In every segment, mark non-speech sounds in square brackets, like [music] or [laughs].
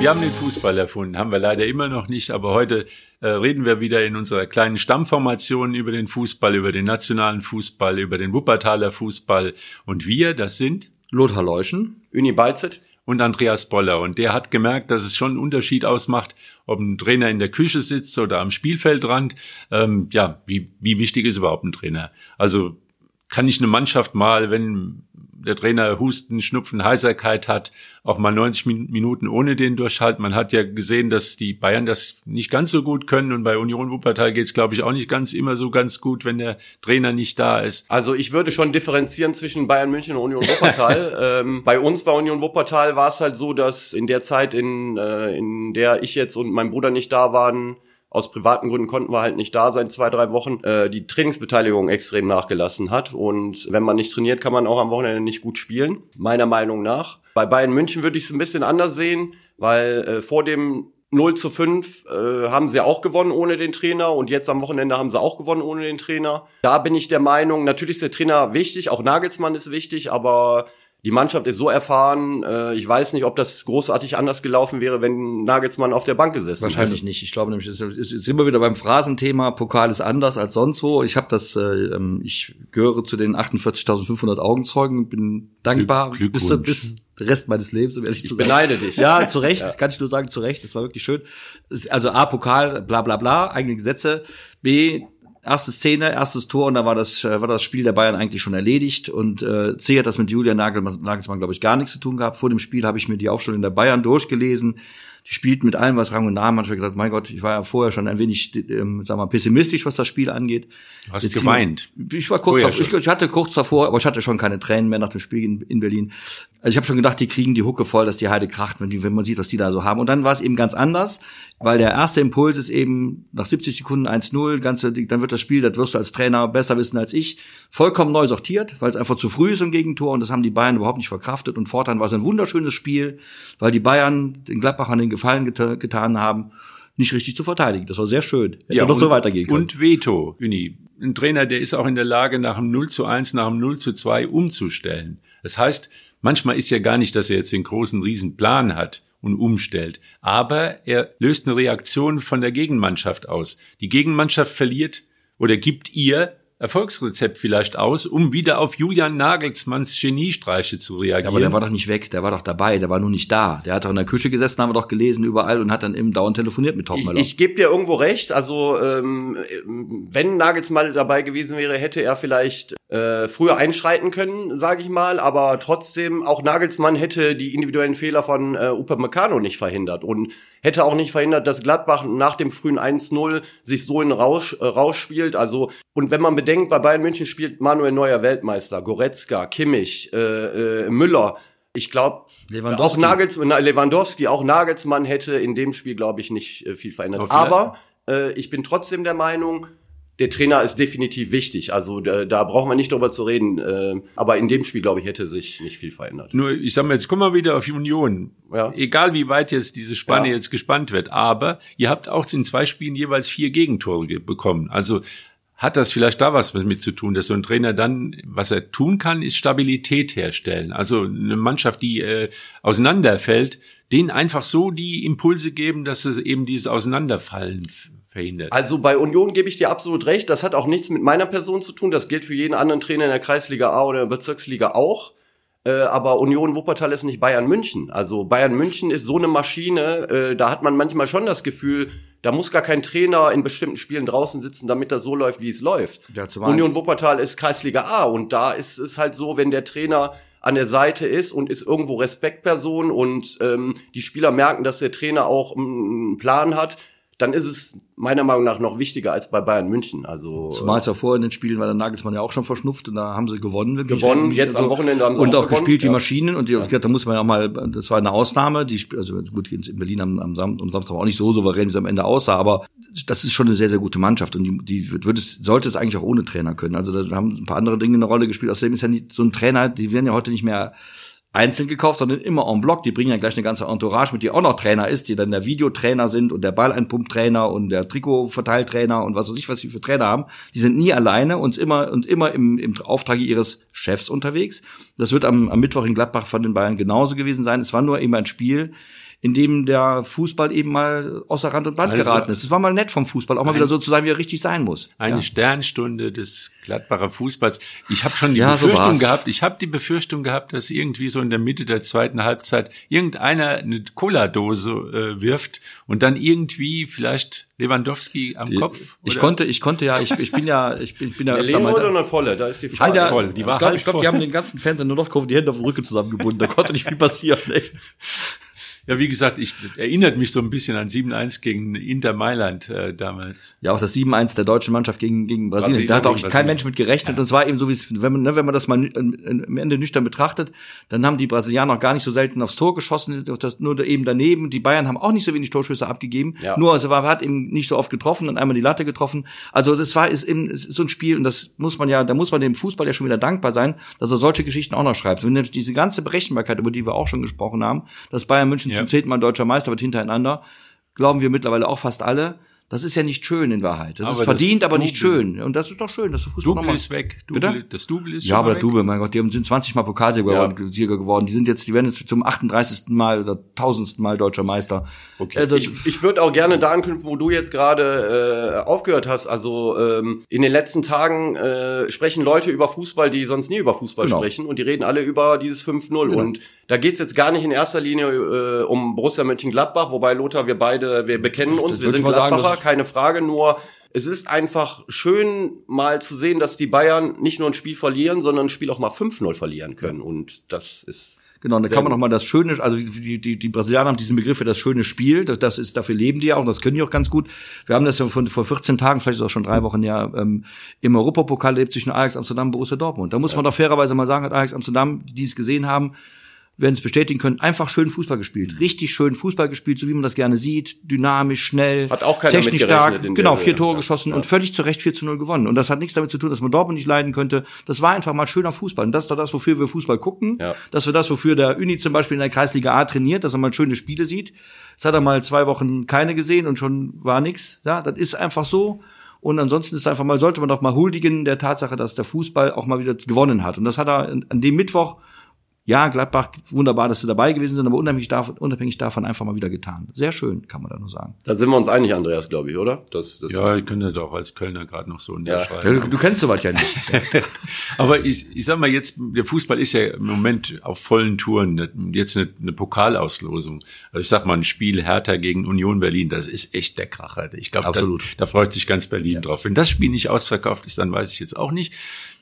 Wir haben den Fußball erfunden, haben wir leider immer noch nicht, aber heute äh, reden wir wieder in unserer kleinen Stammformation über den Fußball, über den nationalen Fußball, über den Wuppertaler Fußball. Und wir, das sind Lothar Leuschen, Uni Balzet und Andreas Boller. Und der hat gemerkt, dass es schon einen Unterschied ausmacht, ob ein Trainer in der Küche sitzt oder am Spielfeldrand. Ähm, ja, wie, wie wichtig ist überhaupt ein Trainer? Also kann ich eine Mannschaft mal, wenn der Trainer Husten, Schnupfen, Heiserkeit hat, auch mal 90 Minuten ohne den durchhalten. Man hat ja gesehen, dass die Bayern das nicht ganz so gut können und bei Union Wuppertal geht es, glaube ich, auch nicht ganz immer so ganz gut, wenn der Trainer nicht da ist. Also ich würde schon differenzieren zwischen Bayern München und Union Wuppertal. [laughs] ähm, bei uns bei Union Wuppertal war es halt so, dass in der Zeit, in, äh, in der ich jetzt und mein Bruder nicht da waren, aus privaten Gründen konnten wir halt nicht da sein, zwei, drei Wochen, äh, die Trainingsbeteiligung extrem nachgelassen hat. Und wenn man nicht trainiert, kann man auch am Wochenende nicht gut spielen, meiner Meinung nach. Bei Bayern München würde ich es ein bisschen anders sehen, weil äh, vor dem 0 zu 5 äh, haben sie auch gewonnen ohne den Trainer und jetzt am Wochenende haben sie auch gewonnen ohne den Trainer. Da bin ich der Meinung, natürlich ist der Trainer wichtig, auch Nagelsmann ist wichtig, aber die Mannschaft ist so erfahren, äh, ich weiß nicht, ob das großartig anders gelaufen wäre, wenn Nagelsmann auf der Bank gesessen Wahrscheinlich hätte. nicht. Ich glaube nämlich, es ist, ist immer wieder beim Phrasenthema, Pokal ist anders als sonst wo. Ich habe das, äh, ähm, ich gehöre zu den 48.500 Augenzeugen, bin dankbar Glück- bis, Glückwunsch. bis den Rest meines Lebens, um ehrlich Ich zu sein. beneide dich. Ja, zu Recht, das kann ich nur sagen, zu Recht, das war wirklich schön. Also A, Pokal, bla bla bla, eigene Gesetze. B, erste Szene, erstes Tor und da war das, äh, war das Spiel der Bayern eigentlich schon erledigt. Und äh, C hat das mit Julian Nagelsmann, Nagelsmann glaube ich, gar nichts zu tun gehabt. Vor dem Spiel habe ich mir die Aufstellung der Bayern durchgelesen. Die spielt mit allem, was Rang und Namen hat. Ich hab gedacht, mein Gott, ich war ja vorher schon ein wenig, ähm, wir mal, pessimistisch, was das Spiel angeht. Du hast Jetzt geweint. Ich war kurz davor, ich, ich hatte kurz davor, aber ich hatte schon keine Tränen mehr nach dem Spiel in, in Berlin. Also ich habe schon gedacht, die kriegen die Hucke voll, dass die Heide kracht, wenn, die, wenn man sieht, was die da so haben. Und dann war es eben ganz anders, weil der erste Impuls ist eben nach 70 Sekunden 1-0, ganze, dann wird das Spiel, das wirst du als Trainer besser wissen als ich, vollkommen neu sortiert, weil es einfach zu früh ist im Gegentor und das haben die Bayern überhaupt nicht verkraftet. Und fortan war es ein wunderschönes Spiel, weil die Bayern den Gladbachern den Gefallen geta getan haben, nicht richtig zu verteidigen. Das war sehr schön. Hätte doch so und- weitergehen können. Und Veto, Uni. Ein Trainer, der ist auch in der Lage, nach einem 0 zu 1, nach einem 0 zu 2 umzustellen. Das heißt, manchmal ist ja gar nicht, dass er jetzt den großen Riesenplan hat und umstellt. Aber er löst eine Reaktion von der Gegenmannschaft aus. Die Gegenmannschaft verliert oder gibt ihr Erfolgsrezept vielleicht aus, um wieder auf Julian Nagelsmanns Geniestreiche zu reagieren. Ja, aber der war doch nicht weg, der war doch dabei, der war nur nicht da. Der hat doch in der Küche gesessen, haben wir doch gelesen überall und hat dann eben dauernd telefoniert mit Ich, Topmöller. ich gebe dir irgendwo recht. Also ähm, wenn Nagelsmann dabei gewesen wäre, hätte er vielleicht äh, früher einschreiten können, sage ich mal. Aber trotzdem, auch Nagelsmann hätte die individuellen Fehler von äh, Upamecano nicht verhindert und hätte auch nicht verhindert, dass Gladbach nach dem frühen 1-0 sich so in Rausch, äh, Rausch spielt. Also und wenn man bedenkt, bei Bayern München spielt Manuel Neuer Weltmeister, Goretzka, Kimmich, äh, äh, Müller. Ich glaube, Lewandowski. auch Nagelsmann, na, Lewandowski, auch Nagelsmann hätte in dem Spiel, glaube ich, nicht äh, viel verändert. Aber äh, ich bin trotzdem der Meinung, der Trainer ist definitiv wichtig. Also da, da brauchen wir nicht drüber zu reden. Äh, aber in dem Spiel, glaube ich, hätte sich nicht viel verändert. Nur, ich sag mal, jetzt kommen wir wieder auf Union. Ja. Egal wie weit jetzt diese Spanne Ja. jetzt gespannt wird, aber ihr habt auch in zwei Spielen jeweils vier Gegentore ge- bekommen. Also hat das vielleicht da was mit zu tun, dass so ein Trainer dann, was er tun kann, ist Stabilität herstellen. Also eine Mannschaft, die äh, auseinanderfällt, denen einfach so die Impulse geben, dass es eben dieses Auseinanderfallen verhindert. Also bei Union gebe ich dir absolut recht. Das hat auch nichts mit meiner Person zu tun. Das gilt für jeden anderen Trainer in der Kreisliga A oder der Bezirksliga auch. Äh, aber Union Wuppertal ist nicht Bayern München. Also Bayern München ist so eine Maschine, äh, da hat man manchmal schon das Gefühl, da muss gar kein Trainer in bestimmten Spielen draußen sitzen, damit das so läuft, wie es läuft. Ja, Union Wuppertal ist Kreisliga A und da ist es halt so, wenn der Trainer an der Seite ist und ist irgendwo Respektperson und ähm, die Spieler merken, dass der Trainer auch einen Plan hat, dann ist es meiner Meinung nach noch wichtiger als bei Bayern München. Also Zumal es ja vorher in den Spielen war der Nagelsmann ja auch schon verschnupft und da haben sie gewonnen. Gewonnen, nicht- jetzt am Wochenende haben sie Und auch auch gespielt wie ja. Maschinen und die, da muss man ja auch mal, das war eine Ausnahme, die, also gut, in Berlin am, am, Sam, am Samstag war auch nicht so souverän, wie es am Ende aussah, aber das ist schon eine sehr, sehr gute Mannschaft und die, die wird es, sollte es eigentlich auch ohne Trainer können. Also da haben ein paar andere Dinge eine Rolle gespielt. Außerdem ist ja nicht, so ein Trainer, die werden ja heute nicht mehr einzeln gekauft, sondern immer en bloc. Die bringen ja gleich eine ganze Entourage mit, die auch noch Trainer ist, die dann der Videotrainer sind und der Balleinpumptrainer und der Trikotverteiltrainer und was weiß ich, was die für Trainer haben. Die sind nie alleine und immer und immer im, im Auftrag ihres Chefs unterwegs. Das wird am, am Mittwoch in Gladbach von den Bayern genauso gewesen sein. Es war nur eben ein Spiel, in dem der Fußball eben mal außer Rand und Band Also- geraten ist. Es war mal nett vom Fußball, auch mal Ein- wieder so zu sein, wie er richtig sein muss. Eine ja. Sternstunde des Gladbacher Fußballs. Ich habe schon die Ja, so Befürchtung war's. gehabt, ich habe die Befürchtung gehabt, dass irgendwie so in der Mitte der zweiten Halbzeit irgendeiner eine Cola-Dose äh, wirft und dann irgendwie vielleicht Lewandowski am Kopf. Ich oder- konnte, ich konnte ja, ich, ich bin ja, ich bin, ich bin ja Eine öfter mal oder eine volle? Da ist die Ich Frage. ja, voll, die war ich glaube, ich glaub, die haben den ganzen Fans in der Nordkurve die Hände auf den Rücken zusammengebunden. Da konnte nicht viel passieren. Echt. Ja, wie gesagt, ich erinnert mich so ein bisschen an 7-1 gegen Inter Mailand äh, damals. Ja, auch das 7-1 der deutschen Mannschaft gegen, gegen Brasilien. Brasilien Da hat auch kein. Mensch mit gerechnet. Und es war eben so, wie es, wenn man, ne, wenn man das mal nü- äh, am Ende nüchtern betrachtet, dann haben die Brasilianer auch gar nicht so selten aufs Tor geschossen, das nur eben daneben. Die Bayern haben auch nicht so wenig Torschüsse abgegeben. Ja. Nur, also war, hat eben nicht so oft getroffen und einmal die Latte getroffen. Also, das war, ist eben, es ist so ein Spiel und das muss man ja, da muss man dem Fußball ja schon wieder dankbar sein, dass er solche Geschichten auch noch schreibt. Wenn nämlich diese ganze Berechenbarkeit, über die wir auch schon gesprochen haben, dass Bayern München Ja. Zum zehnten Mal deutscher Meister wird hintereinander, glauben wir mittlerweile auch fast alle. Das ist ja nicht schön in Wahrheit. Das Aber ist das verdient, aber nicht schön. Und das ist doch schön, dass der Fußball Double nochmal. ist weg. Bitte? Double, das Double ist Ja, aber der. Double, mein Gott, die haben- sind 20 Mal Pokalsieger Ja. geworden. Die sind jetzt, die werden jetzt zum 38. Mal oder 1000. Mal deutscher Meister. Okay. Also, Ich, ich würde auch gerne da anknüpfen, wo du jetzt gerade äh, aufgehört hast. Also ähm, in den letzten Tagen äh, sprechen Leute über Fußball, die sonst nie über Fußball Genau. sprechen und die reden alle über dieses 5-0. Genau. Und da geht's jetzt gar nicht in erster Linie äh, um Borussia Mönchengladbach, wobei Lothar, wir beide, wir bekennen uns, Das wir sind sagen, Gladbacher, das- keine Frage, nur es ist einfach schön mal zu sehen, dass die Bayern nicht nur ein Spiel verlieren, sondern ein Spiel auch mal 5-0 verlieren können. Und das ist Genau, und da kann man gut. noch mal das Schöne, also die, die, die Brasilianer haben diesen Begriff für das schöne Spiel, das, das ist, dafür leben die ja auch, und das können die auch ganz gut. Wir haben das ja vor, vor 14 Tagen, vielleicht ist es auch schon drei Wochen ja, ähm, im Europapokal lebt zwischen Ajax Amsterdam und Borussia Dortmund. Da muss man doch fairerweise mal sagen, hat Ajax Amsterdam, die es gesehen haben, werden es bestätigen können, einfach schön Fußball gespielt. Richtig schön Fußball gespielt, so wie man das gerne sieht, dynamisch, schnell, Hat auch technisch stark, genau, vier Tore ja, geschossen ja. und völlig zu Recht 4 zu 0 gewonnen. Und das hat nichts damit zu tun, dass man Dortmund nicht leiden könnte. Das war einfach mal schöner Fußball. Und das ist doch das, wofür wir Fußball gucken. Ja. Das wir das, wofür der Uni zum Beispiel in der Kreisliga A trainiert, dass er mal schöne Spiele sieht. Jetzt hat er mal zwei Wochen keine gesehen und schon war nix. Ja, das ist einfach so. Und ansonsten ist einfach mal, sollte man doch mal huldigen der Tatsache, dass der Fußball auch mal wieder gewonnen hat. Und das hat er an dem Mittwoch, ja, Gladbach, wunderbar, dass sie dabei gewesen sind, aber unabhängig davon, unabhängig davon einfach mal wieder getan. Sehr schön, kann man da nur sagen. Da sind wir uns einig, Andreas, glaube ich, oder? Das, das Ja, ich könnte doch als Kölner gerade noch so Ja. unterschreiben. Du, du kennst sowas ja nicht. [laughs] Aber ich, ich sag mal jetzt, der Fußball ist ja im Moment auf vollen Touren. Ne- Jetzt eine, eine Pokalauslosung. Also ich sag mal, ein Spiel Hertha gegen Union Berlin, das ist echt der Kracher. Ich glaube, da, da freut sich ganz Berlin drauf. Wenn das Spiel nicht ausverkauft ist, dann weiß ich jetzt auch nicht.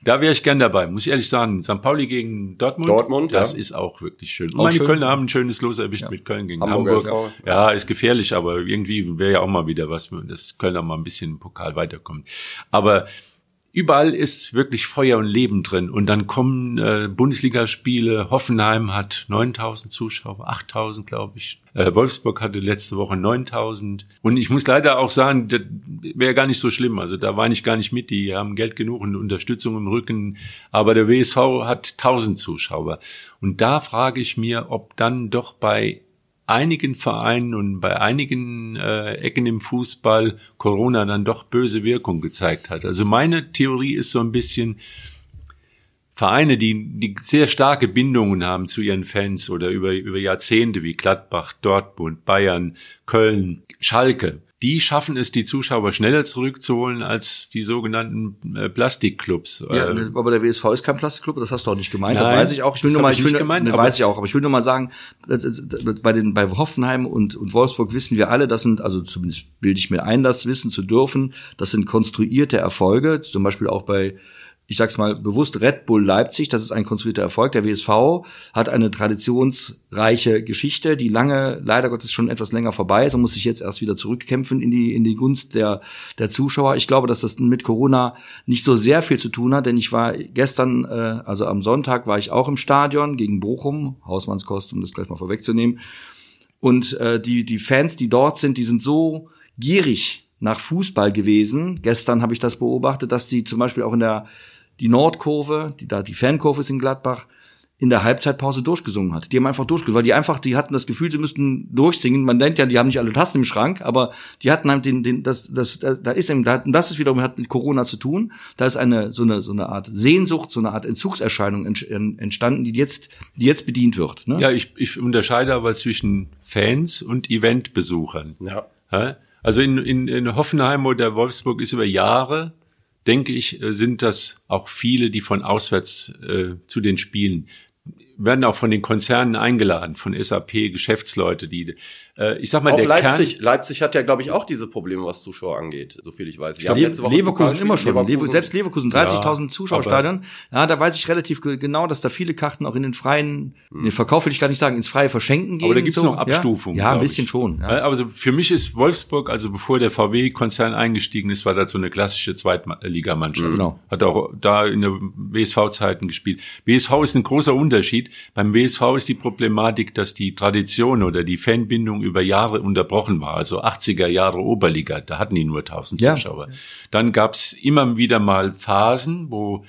Da wäre ich gern dabei, muss ich ehrlich sagen. St. Pauli gegen Dortmund, Dortmund, das ja. ist auch wirklich schön. Und Auch meine schön. Kölner haben ein schönes Los erwischt mit Köln gegen Hamburger Hamburg. SV, Ja, ist gefährlich, aber irgendwie wäre ja auch mal wieder was, dass Kölner mal ein bisschen im Pokal weiterkommt. Aber überall ist wirklich Feuer und Leben drin. Und dann kommen äh, Bundesligaspiele. Hoffenheim hat 9000 Zuschauer, 8000 glaube ich. Äh, Wolfsburg hatte letzte Woche 9000. Und ich muss leider auch sagen, das wäre gar nicht so schlimm. Also da weine ich gar nicht mit. Die haben Geld genug und Unterstützung im Rücken. Aber der WSV hat 1000 Zuschauer. Und da frage ich mir, ob dann doch bei einigen Vereinen und bei einigen äh, Ecken im Fußball Corona dann doch böse Wirkung gezeigt hat. Also meine Theorie ist so ein bisschen Vereine, die, die sehr starke Bindungen haben zu ihren Fans oder über, über Jahrzehnte wie Gladbach, Dortmund, Bayern, Köln, Schalke, die schaffen es, die Zuschauer schneller zurückzuholen als die sogenannten äh, Plastikclubs. Ja, Äh, ne, aber der WSV ist kein Plastikclub, das hast du auch nicht gemeint. Nein, das weiß ich auch. Ich will nur mal, ich will gemeint, ne, aber- weiß ich auch, aber ich will nur mal sagen, bei den bei Hoffenheim und und Wolfsburg wissen wir alle, das sind also zumindest bilde ich mir ein, das wissen zu dürfen, das sind konstruierte Erfolge, zum Beispiel auch bei ich sag's mal bewusst, Red Bull Leipzig, das ist ein konstruierter Erfolg. Der WSV hat eine traditionsreiche Geschichte, die lange, leider Gottes schon etwas länger vorbei ist und muss sich jetzt erst wieder zurückkämpfen in die, in die Gunst der, der Zuschauer. Ich glaube, dass das mit Corona nicht so sehr viel zu tun hat, denn ich war gestern, äh, also am Sonntag war ich auch im Stadion gegen Bochum, Hausmannskost, um das gleich mal vorwegzunehmen. Und äh, die, die Fans, die dort sind, die sind so gierig nach Fußball gewesen. Gestern habe ich das beobachtet, dass die zum Beispiel auch in der die Nordkurve, die da die Fankurve ist in Gladbach, in der Halbzeitpause durchgesungen hat. Die haben einfach durchgesungen, weil die einfach, die hatten das Gefühl, sie müssten durchsingen. Man denkt ja, die haben nicht alle Tasten im Schrank, aber die hatten halt den, den, das, das, da ist eben, das ist wiederum hat mit Corona zu tun. Da ist eine so eine so eine Art Sehnsucht, so eine Art Entzugserscheinung entstanden, die jetzt, die jetzt bedient wird. Ne? Ja, ich, ich unterscheide aber zwischen Fans und Eventbesuchern. Ja. Also in, in, in Hoffenheim oder Wolfsburg ist über Jahre denke ich, sind das auch viele, die von auswärts äh, zu den Spielen werden auch von den Konzernen eingeladen, von SAP, Geschäftsleute, die, äh, ich sag mal, auch der Leipzig, Kern, Leipzig hat ja, glaube ich, auch diese Probleme, was Zuschauer angeht, so viel ich weiß. Die Le Leverkusen immer schon, Leverkusen. selbst Leverkusen, 30.000 ja, Zuschauerstadion. Ja, da weiß ich relativ genau, dass da viele Karten auch in den freien, hm. den Verkauf will ich gar nicht sagen, ins freie Verschenken gehen. Aber da gibt's so. noch Abstufungen. Ja, ja ein bisschen ich. schon. Ja. Aber also für mich ist Wolfsburg, also bevor der VW-Konzern eingestiegen ist, war das so eine klassische Zweitligamannschaft. Genau. Hat auch da in der WSV-Zeiten gespielt. WSV ist ein großer Unterschied. Beim WSV ist die Problematik, dass die Tradition oder die Fanbindung über Jahre unterbrochen war. Also 80er Jahre Oberliga, da hatten die nur 1000 ja. Zuschauer. Dann gab's immer wieder mal Phasen, wo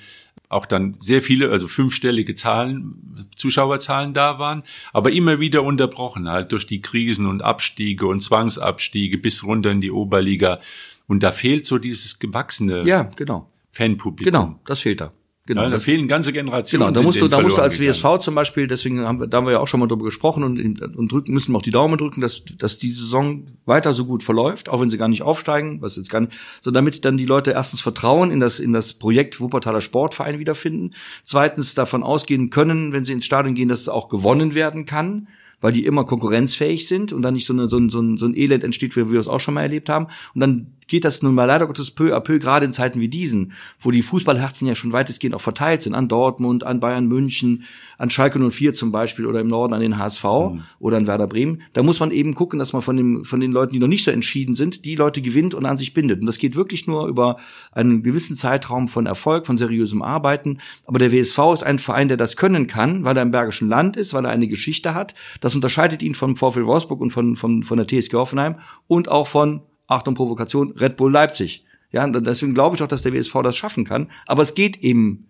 auch dann sehr viele, also fünfstellige Zahlen, Zuschauerzahlen da waren, aber immer wieder unterbrochen, halt durch die Krisen und Abstiege und Zwangsabstiege bis runter in die Oberliga. Und da fehlt so dieses gewachsene ja, genau. Fanpublikum. Genau, das fehlt da. Genau, ja, da fehlen ganze Generationen. Genau, da musst du, da musst du als WSV gegangen. zum Beispiel, deswegen haben wir, da haben wir ja auch schon mal drüber gesprochen und, und drücken, müssen wir auch die Daumen drücken, dass, dass die Saison weiter so gut verläuft, auch wenn sie gar nicht aufsteigen, was jetzt gar nicht, so damit dann die Leute erstens Vertrauen in das, in das Projekt Wuppertaler Sportverein wiederfinden, zweitens davon ausgehen können, wenn sie ins Stadion gehen, dass es auch gewonnen werden kann, weil die immer konkurrenzfähig sind und dann nicht so, eine, so, ein, so, ein, so ein Elend entsteht, wie wir es auch schon mal erlebt haben. Und dann geht das nun mal leider Gottes peu à peu, gerade in Zeiten wie diesen, wo die Fußballherzen ja schon weitestgehend auch verteilt sind, an Dortmund, an Bayern München, an Schalke 04 zum Beispiel oder im Norden an den HSV mhm. oder an Werder Bremen. Da muss man eben gucken, dass man von, dem, von den Leuten, die noch nicht so entschieden sind, die Leute gewinnt und an sich bindet. Und das geht wirklich nur über einen gewissen Zeitraum von Erfolg, von seriösem Arbeiten. Aber der WSV ist ein Verein, der das können kann, weil er im Bergischen Land ist, weil er eine Geschichte hat. Das unterscheidet ihn vom VfL Wolfsburg und von, von, von der TSG Hoffenheim und auch von Achtung Provokation, Red Bull Leipzig. Ja, deswegen glaube ich auch, dass der WSV das schaffen kann. Aber es geht eben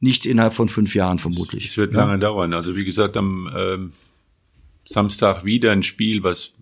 nicht innerhalb von fünf Jahren vermutlich. Es wird lange dauern. Also wie gesagt, am ähm, Samstag wieder ein Spiel, was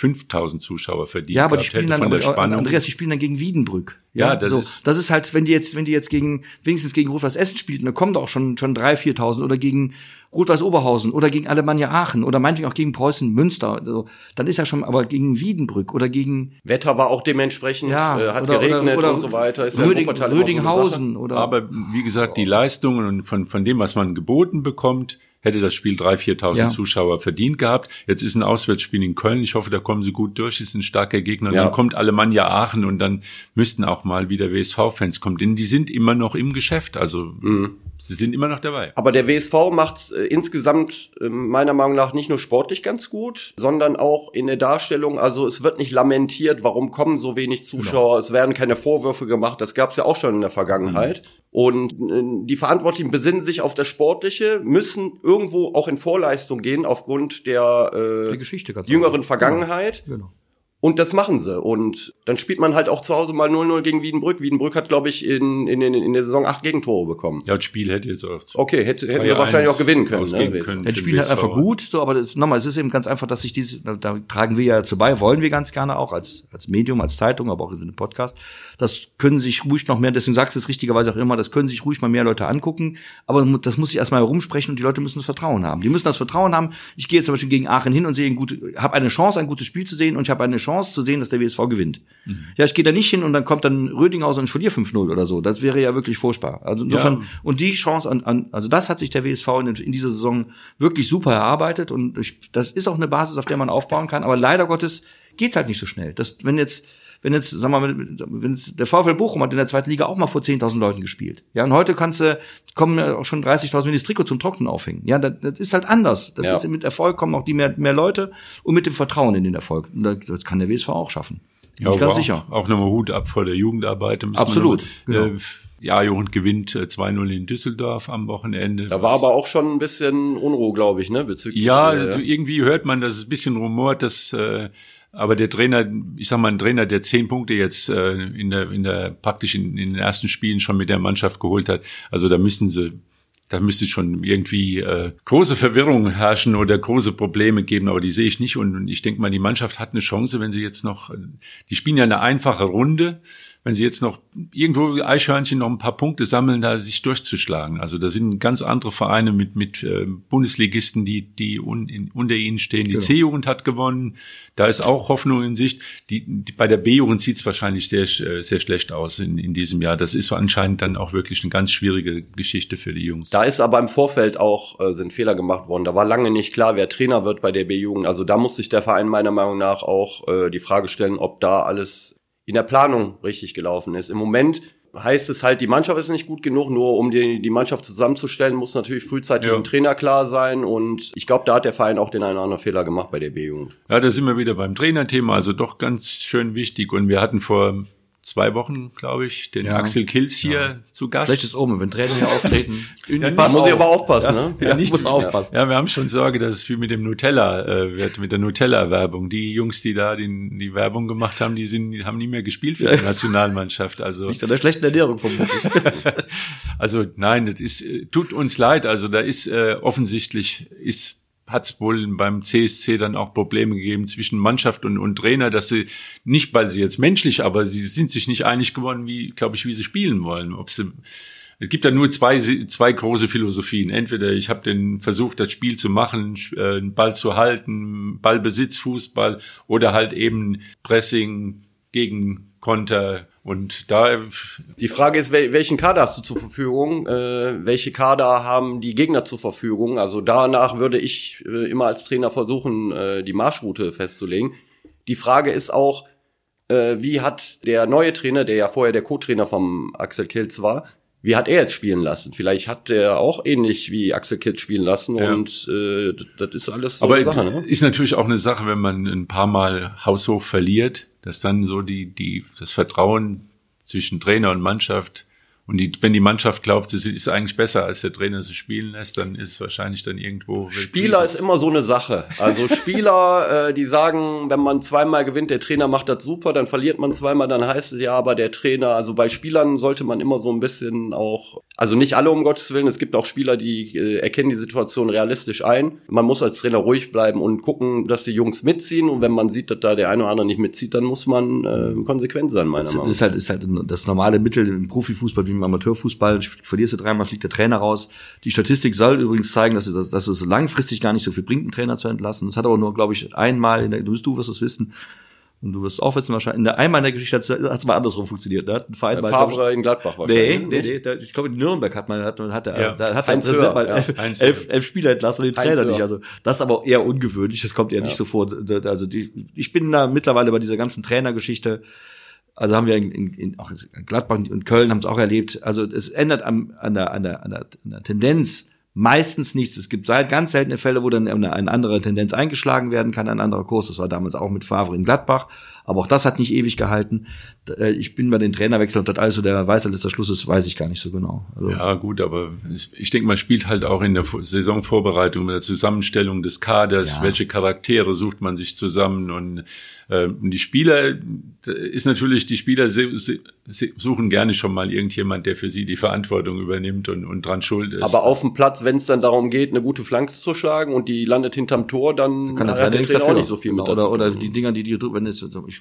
5000 Zuschauer verdient. Ja, aber die spielen dann, aber, Andreas, die spielen dann gegen Wiedenbrück. Ja, ja das so. ist. Das ist halt, wenn die jetzt, wenn die jetzt gegen, wenigstens gegen Rot-Weiß Essen spielten, dann kommen da auch schon, schon drei, viertausend oder gegen Rot-Weiß Oberhausen oder gegen Alemannia Aachen oder meinetwegen auch gegen Preußen Münster. Also, dann ist ja schon, aber gegen Wiedenbrück oder gegen. Wetter war auch dementsprechend, ja, äh, hat oder, geregnet oder, oder, und so weiter. Ist Röding, ja Rödinghausen oder. Aber wie gesagt, die Leistungen und von, von dem, was man geboten bekommt, hätte das Spiel 3.000, 4.000 ja. Zuschauer verdient gehabt. Jetzt ist ein Auswärtsspiel in Köln. Ich hoffe, da kommen sie gut durch. Ist ein starker Gegner. Ja. Dann kommt Alemannia Aachen und dann müssten auch mal wieder WSV-Fans kommen. Denn die sind immer noch im Geschäft. Also mhm. sie sind immer noch dabei. Aber der WSV macht äh, insgesamt äh, meiner Meinung nach nicht nur sportlich ganz gut, sondern auch in der Darstellung. Also es wird nicht lamentiert, warum kommen so wenig Zuschauer. Genau. Es werden keine Vorwürfe gemacht. Das gab es ja auch schon in der Vergangenheit. Mhm. Und äh, die Verantwortlichen besinnen sich auf das Sportliche, müssen irgendwo auch in Vorleistung gehen aufgrund der, äh, der jüngeren Vergangenheit. Genau. Genau. Und das machen sie. Und dann spielt man halt auch zu Hause mal 0-0 gegen Wiedenbrück. Wiedenbrück hat, glaube ich, in, in, in der Saison acht Gegentore bekommen. Ja, das Spiel hätte jetzt auch. Okay, hätte, hätten wir wahrscheinlich auch gewinnen können. Ne? können das Spiel halt einfach gut, so, aber das, nochmal, es ist eben ganz einfach, dass sich diese, da, da tragen wir ja dazu bei, wollen wir ganz gerne auch als, als Medium, als Zeitung, aber auch in einem Podcast. Das können sich ruhig noch mehr, deswegen sagst du es richtigerweise auch immer, das können sich ruhig mal mehr Leute angucken, aber das muss sich erstmal herumsprechen und die Leute müssen das Vertrauen haben. Die müssen das Vertrauen haben. Ich gehe jetzt zum Beispiel gegen Aachen hin und sehe ein gutes, habe eine Chance, ein gutes Spiel zu sehen und ich habe eine Chance zu sehen, dass der WSV gewinnt. Mhm. Ja, ich gehe da nicht hin und dann kommt dann Rödinghausen und ich verliere 5-0 oder so. Das wäre ja wirklich furchtbar. Also insofern, ja. und die Chance an, an, also das hat sich der WSV in, in dieser Saison wirklich super erarbeitet und ich, das ist auch eine Basis, auf der man aufbauen kann, aber leider Gottes geht's halt nicht so schnell. Das, wenn jetzt, wenn jetzt, sag mal, wenn jetzt der VfL Bochum hat in der zweiten Liga auch mal vor 10.000 Leuten gespielt. Ja, und heute kannst du, kommen auch schon 30.000, wenn die das Trikot zum Trocknen aufhängen. Ja, das, das ist halt anders. Das ja. ist mit Erfolg kommen auch die mehr, mehr Leute und mit dem Vertrauen in den Erfolg. Und das kann der WSV auch schaffen. Bin ja, ich ganz sicher. Auch, auch nochmal Hut ab vor der Jugendarbeit. Absolut. Noch, genau. äh, ja, Jugend gewinnt 2-0 äh, in Düsseldorf am Wochenende. Da war aber auch schon ein bisschen Unruhe, glaube ich, ne? Bezüglich, ja, also irgendwie hört man, dass es ein bisschen rumort, dass äh, aber der Trainer, ich sag mal, ein Trainer, der zehn Punkte jetzt äh, in der, in der praktisch in, in den ersten Spielen schon mit der Mannschaft geholt hat, also da müssen sie da müsste schon irgendwie äh, große Verwirrung herrschen oder große Probleme geben, aber die sehe ich nicht. Und ich denke mal, die Mannschaft hat eine Chance, wenn sie jetzt noch, die spielen ja eine einfache Runde wenn sie jetzt noch irgendwo Eichhörnchen noch ein paar Punkte sammeln, da sich durchzuschlagen. Also da sind ganz andere Vereine mit mit äh, Bundesligisten, die die un, in, unter ihnen stehen. Die genau. C-Jugend hat gewonnen, da ist auch Hoffnung in Sicht. Die, die bei der B-Jugend sieht es wahrscheinlich sehr äh, sehr schlecht aus in, in diesem Jahr. Das ist anscheinend dann auch wirklich eine ganz schwierige Geschichte für die Jungs. Da ist aber im Vorfeld auch äh, sind Fehler gemacht worden. Da war lange nicht klar, wer Trainer wird bei der B-Jugend. Also da muss sich der Verein meiner Meinung nach auch äh, die Frage stellen, ob da alles in der Planung richtig gelaufen ist. Im Moment heißt es halt, die Mannschaft ist nicht gut genug, nur um die, die Mannschaft zusammenzustellen, muss natürlich frühzeitig ja. ein Trainer klar sein und ich glaube, da hat der Verein auch den einen oder anderen Fehler gemacht bei der B-Jugend. Ja, da sind wir wieder beim Trainerthema, also doch ganz schön wichtig und wir hatten vor zwei Wochen, glaube ich, den ja. Axel Kills hier ja. zu Gast. Schlechtes Omen, wenn Trainer hier [laughs] auftreten. ja, muss auf. ich aber aufpassen, ne? Ja, nicht, muss aufpassen. Ja, wir haben schon Sorge, dass es wie mit dem Nutella äh, wird, mit der Nutella-Werbung. Die Jungs, die da die, die Werbung gemacht haben, die sind, die haben nie mehr gespielt für die Nationalmannschaft. Also nicht an der schlechten Ernährung vermutlich. [laughs] also nein, das ist äh, tut uns leid. Also da ist äh, offensichtlich ist hat es wohl beim CSC dann auch Probleme gegeben zwischen Mannschaft und, und Trainer, dass sie nicht, weil sie jetzt menschlich, aber sie sind sich nicht einig geworden, wie, glaube ich, wie sie spielen wollen. Ob sie, es gibt da nur zwei, zwei große Philosophien. Entweder ich habe den versucht, das Spiel zu machen, äh, einen Ball zu halten, Ballbesitz, Fußball oder halt eben Pressing gegen Konter, und da die Frage ist, welchen Kader hast du zur Verfügung? Äh, welche Kader haben die Gegner zur Verfügung? Also danach würde ich äh, immer als Trainer versuchen, äh, die Marschroute festzulegen. Die Frage ist auch, äh, wie hat der neue Trainer, der ja vorher der Co-Trainer vom Axel Kilz war, wie hat er jetzt spielen lassen? Vielleicht hat er auch ähnlich wie Axel Kilz spielen lassen ja. und äh, das ist alles so Aber eine Sache. Ne? Ist natürlich auch eine Sache, wenn man ein paar Mal haushoch verliert dass dann so die, die, das Vertrauen zwischen Trainer und Mannschaft und die, wenn die Mannschaft glaubt, sie ist eigentlich besser, als der Trainer sie spielen lässt, dann ist es wahrscheinlich dann irgendwo. Spieler ist immer so eine Sache. Also Spieler, [laughs] äh, die sagen, wenn man zweimal gewinnt, der Trainer macht das super, dann verliert man zweimal, dann heißt es ja, aber der Trainer, also bei Spielern sollte man immer so ein bisschen auch, also nicht alle um Gottes Willen, es gibt auch Spieler, die äh, erkennen die Situation realistisch ein. Man muss als Trainer ruhig bleiben und gucken, dass die Jungs mitziehen und wenn man sieht, dass da der eine oder andere nicht mitzieht, dann muss man äh, konsequent sein, meiner Meinung nach. Das ist halt, ist halt das normale Mittel im Profifußball, wie im Amateurfußball, verlierst du dreimal, fliegt der Trainer raus. Die Statistik soll übrigens zeigen, dass es, dass es langfristig gar nicht so viel bringt, einen Trainer zu entlassen. Das hat aber nur, glaube ich, einmal, in der, du, du wirst es wissen, und du wirst auch wissen wahrscheinlich, in der einmal in der Geschichte hat es mal andersrum funktioniert. Da hat ein Verein mal, Favre in Gladbach wahrscheinlich. Nee, nee, nee. ich glaube in Nürnberg hat man, hat, hat, ja. da hat Heinz Präsident mal ja. elf, elf, elf Spieler entlassen und den Trainer nicht. Also das ist aber eher ungewöhnlich. Das kommt eher ja. nicht so vor. Also die, ich bin da mittlerweile bei dieser ganzen Trainergeschichte also haben wir in, in, in, auch in Gladbach und Köln haben es auch erlebt. Also es ändert am, an, der, an, der, an, der, an der Tendenz meistens nichts. Es gibt ganz seltene Fälle, wo dann eine, eine andere Tendenz eingeschlagen werden kann, ein anderer Kurs. Das war damals auch mit Favre in Gladbach. Aber auch das hat nicht ewig gehalten. Äh, ich bin bei den Trainerwechseln und das also der Weisheit des Schlusses, weiß ich gar nicht so genau. Also ja, gut, aber ich denke, man spielt halt auch in der Saisonvorbereitung mit der Zusammenstellung des Kaders, ja. welche Charaktere sucht man sich zusammen und äh, die Spieler ist natürlich, die Spieler suchen gerne schon mal irgendjemand, der für sie die Verantwortung übernimmt und, und dran schuld ist. Aber auf dem Platz, wenn es dann darum geht, eine gute Flanke zu schlagen und die landet hinterm Tor, dann kann der Trainer, der Trainer auch nicht so viel mit oder, oder die Dinger, die die wenn es, ich,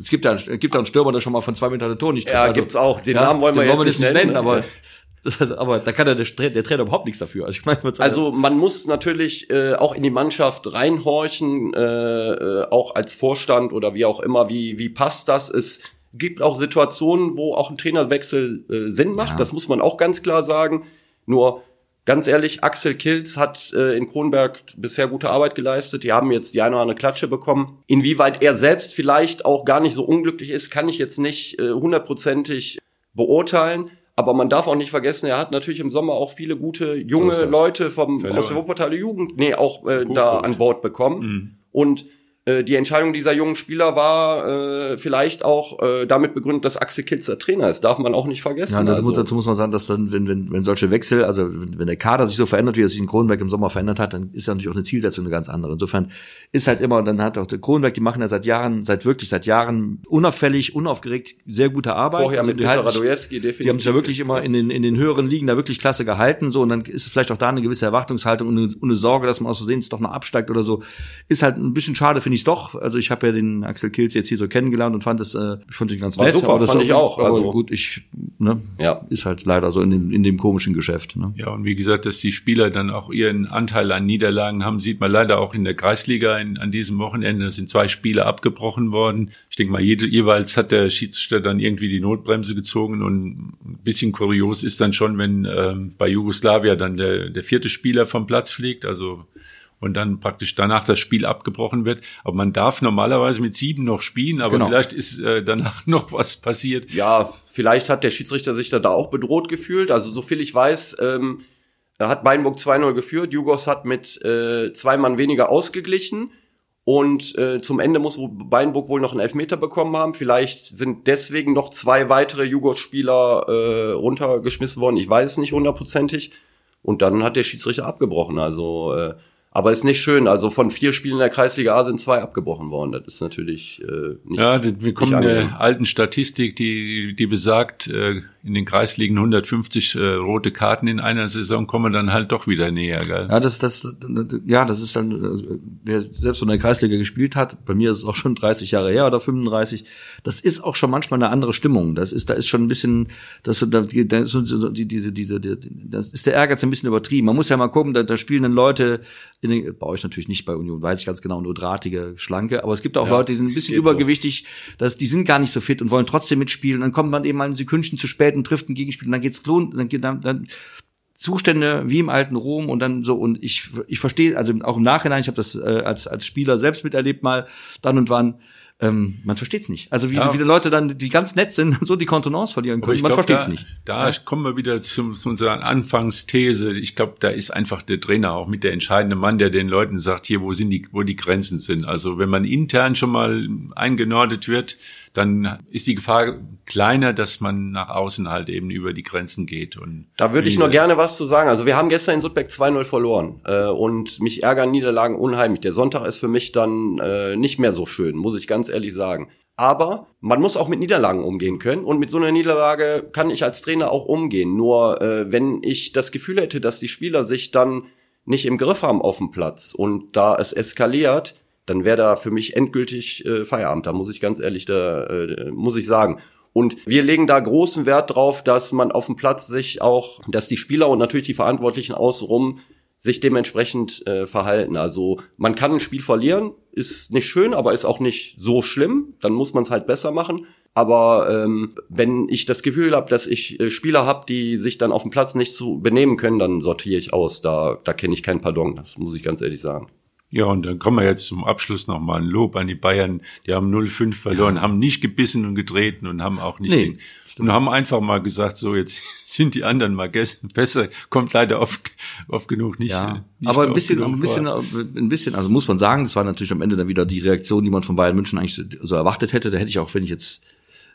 es gibt ja, es gibt ja einen Stürmer, der schon mal von zwei Metern Tor nicht trifft. Ja, also, gibt's auch. Den ja, Namen wollen wir jetzt wollen wir nicht nennen, nennen aber [laughs] das heißt, aber da kann der, der Trainer überhaupt nichts dafür. Also, ich meine, also man muss natürlich äh, auch in die Mannschaft reinhorchen, äh, äh, auch als Vorstand oder wie auch immer, wie, wie passt das? Es gibt auch Situationen, wo auch ein Trainerwechsel äh, Sinn macht. Ja. Das muss man auch ganz klar sagen. Nur ganz ehrlich, Axel Kilz hat äh, in Kronberg bisher gute Arbeit geleistet. Die haben jetzt die eine oder andere Klatsche bekommen. Inwieweit er selbst vielleicht auch gar nicht so unglücklich ist, kann ich jetzt nicht äh, hundertprozentig beurteilen. Aber man darf auch nicht vergessen, er hat natürlich im Sommer auch viele gute junge so Leute vom, aus der Wuppertaler Jugend nee, auch äh, da an Bord bekommen. Mhm. Und äh, die Entscheidung dieser jungen Spieler war äh, vielleicht auch äh, damit begründet, dass Axel Kitz der Trainer ist. Darf man auch nicht vergessen. Ja, also. muss, dazu muss man sagen, dass dann, wenn, wenn, wenn solche Wechsel, also wenn, wenn der Kader sich so verändert, wie er sich in Kronenberg im Sommer verändert hat, dann ist ja natürlich auch eine Zielsetzung eine ganz andere. Insofern ist halt immer, dann hat auch der Kronenberg, die machen ja seit Jahren, seit wirklich seit Jahren unauffällig, unaufgeregt, sehr gute Arbeit. Vorher also mit sich- Radojewski definitiv. die haben sich ja wirklich immer in den, in den höheren Ligen da wirklich klasse gehalten, so, und dann ist vielleicht auch da eine gewisse Erwartungshaltung und eine, und eine Sorge, dass man aus Versehen jetzt doch noch absteigt oder so. Ist halt ein bisschen schade, finde ich doch. Also ich habe ja den Axel Kilz jetzt hier so kennengelernt und fand es, äh, ich fand ihn ganz War nett. super, aber das fand ich auch. Also- gut, ich, ne, Ja. ist halt leider so in dem, in dem komischen Geschäft, ne. Ja, und wie gesagt, dass die Spieler dann auch ihren Anteil an Niederlagen haben, sieht man leider auch in der Kreisliga in, an diesem Wochenende. Es sind zwei Spiele abgebrochen worden. Ich denke mal, jede, jeweils hat der Schiedsrichter dann irgendwie die Notbremse gezogen und ein bisschen kurios ist dann schon, wenn ähm, bei Jugoslawia dann der, der vierte Spieler vom Platz fliegt, also und dann praktisch danach das Spiel abgebrochen wird. Aber man darf normalerweise mit sieben noch spielen, aber Genau. vielleicht ist äh, danach [laughs] noch was passiert. Ja, vielleicht hat der Schiedsrichter sich da, da auch bedroht gefühlt. Also so viel ich weiß, ähm, da hat Beinburg 2-0 geführt. Jugos hat mit äh, zwei Mann weniger ausgeglichen. Und äh, zum Ende muss Beinburg wohl noch einen Elfmeter bekommen haben. Vielleicht sind deswegen noch zwei weitere Jugos-Spieler äh, runtergeschmissen worden. Ich weiß es nicht hundertprozentig. Und dann hat der Schiedsrichter abgebrochen. Also, äh, aber ist nicht schön. Also von vier Spielen in der Kreisliga A sind zwei abgebrochen worden. Das ist natürlich äh, nicht. Ja, das- wir kommen der alten Statistik, die, die besagt, äh, in den Kreisligen 150 äh, rote Karten in einer Saison kommen dann halt doch wieder näher, gell? Ja, das, das, ja, das ist dann, äh, wer selbst in der Kreisliga gespielt hat, bei mir ist es auch schon 30 Jahre her oder 35, das ist auch schon manchmal eine andere Stimmung. Das ist, da ist schon ein bisschen, das, da, da ist so, so, die, diese, diese, die, das ist der Ehrgeiz ein bisschen übertrieben. Man muss ja mal gucken, da, da spielen dann Leute, in den, bei euch natürlich nicht bei Union, weiß ich ganz genau, nur drahtige, schlanke, aber es gibt auch Ja, Leute, die sind ein bisschen geht so. übergewichtig, das, die sind gar nicht so fit und wollen trotzdem mitspielen. Dann kommt man eben mal in Sekündchen zu spät und trifft ein Gegenspiel und dann geht's lohnt, dann, geht- dann, dann Zustände wie im alten Rom und dann so und ich ich verstehe also auch im Nachhinein ich habe das äh, als als Spieler selbst miterlebt mal dann und wann ähm, man versteht's nicht also wie Ja. wie die Leute dann die ganz nett sind [laughs] so die Kontenance verlieren können man glaub, versteht's da, nicht Da kommen wir wieder zu, zu unserer Anfangsthese. Ich glaube, da ist einfach der Trainer auch mit der entscheidende Mann, der den Leuten sagt, hier, wo sind die, wo die Grenzen sind. Also wenn man intern schon mal eingenordet wird, dann ist die Gefahr kleiner, dass man nach außen halt eben über die Grenzen geht. Und Da würde ich noch gerne was zu sagen. Also wir haben gestern in Sudbeck 2-0 verloren äh, und mich ärgern Niederlagen unheimlich. Der Sonntag ist für mich dann äh, nicht mehr so schön, muss ich ganz ehrlich sagen. Aber man muss auch mit Niederlagen umgehen können und mit so einer Niederlage kann ich als Trainer auch umgehen. Nur äh, wenn ich das Gefühl hätte, dass die Spieler sich dann nicht im Griff haben auf dem Platz und da es eskaliert, dann wäre da für mich endgültig äh, Feierabend. Da muss ich ganz ehrlich, da äh, muss ich sagen. Und wir legen da großen Wert drauf, dass man auf dem Platz sich auch, dass die Spieler und natürlich die Verantwortlichen außenrum sich dementsprechend äh, verhalten. Also man kann ein Spiel verlieren, ist nicht schön, aber ist auch nicht so schlimm. Dann muss man es halt besser machen. Aber ähm, wenn ich das Gefühl habe, dass ich äh, Spieler habe, die sich dann auf dem Platz nicht zu benehmen können, dann sortiere ich aus. Da, da kenne ich kein Pardon. Das muss ich ganz ehrlich sagen. Ja, und dann kommen wir jetzt zum Abschluss nochmal ein Lob an die Bayern. Die haben 0-5 verloren, haben nicht gebissen und getreten und haben auch nicht Nee, und haben einfach mal gesagt, so jetzt [laughs] sind die anderen mal gestern besser, kommt leider oft, oft genug nicht. äh, ja nicht aber ein bisschen ein bisschen vor. ein bisschen also muss man sagen das war natürlich am Ende dann wieder die Reaktion die man von Bayern München eigentlich so erwartet hätte da hätte ich auch wenn ich jetzt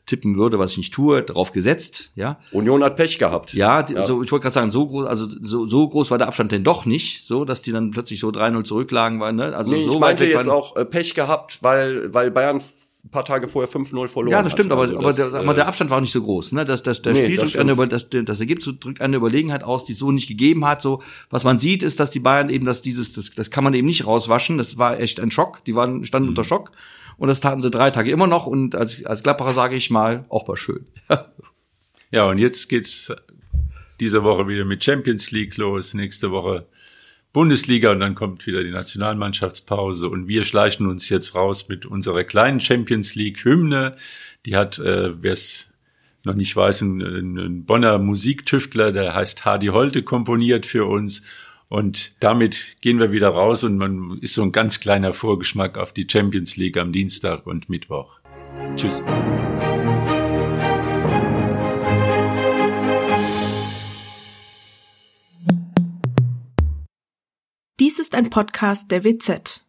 tippen würde was ich nicht tue darauf gesetzt ja Union hat Pech gehabt. Ja, die, Ja. So, ich wollte gerade sagen, so groß, also so, so groß war der Abstand denn doch nicht, so dass die dann plötzlich so 3-0 zurücklagen waren. Ne? Also nee, so ich meinte jetzt auch äh, Pech gehabt, weil, weil Bayern ein paar Tage vorher 5-0 verloren Ja, das stimmt, Also aber, das, der, aber der äh, Abstand war auch nicht so groß. Ne? Das, das, der Nee, Spiel das drückt eine. Über- das, das Ergebnis drückt eine Überlegenheit aus, die es so nicht gegeben hat. So, was man sieht, ist, dass die Bayern eben, dass dieses, das, das kann man eben nicht rauswaschen. Das war echt ein Schock. Die waren standen unter Schock und das taten sie drei Tage immer noch. Und als, als Klapperer sage ich mal, auch mal schön. [laughs] Ja, und jetzt geht's diese Woche wieder mit Champions League los, nächste Woche Bundesliga und dann kommt wieder die Nationalmannschaftspause und wir schleichen uns jetzt raus mit unserer kleinen Champions League Hymne. Die hat, äh, wer es noch nicht weiß, ein, ein Bonner Musiktüftler, der heißt Hardy Holte, komponiert für uns. Und damit gehen wir wieder raus und man ist so ein ganz kleiner Vorgeschmack auf die Champions League am Dienstag und Mittwoch. Tschüss. Dies ist ein Podcast der WZ.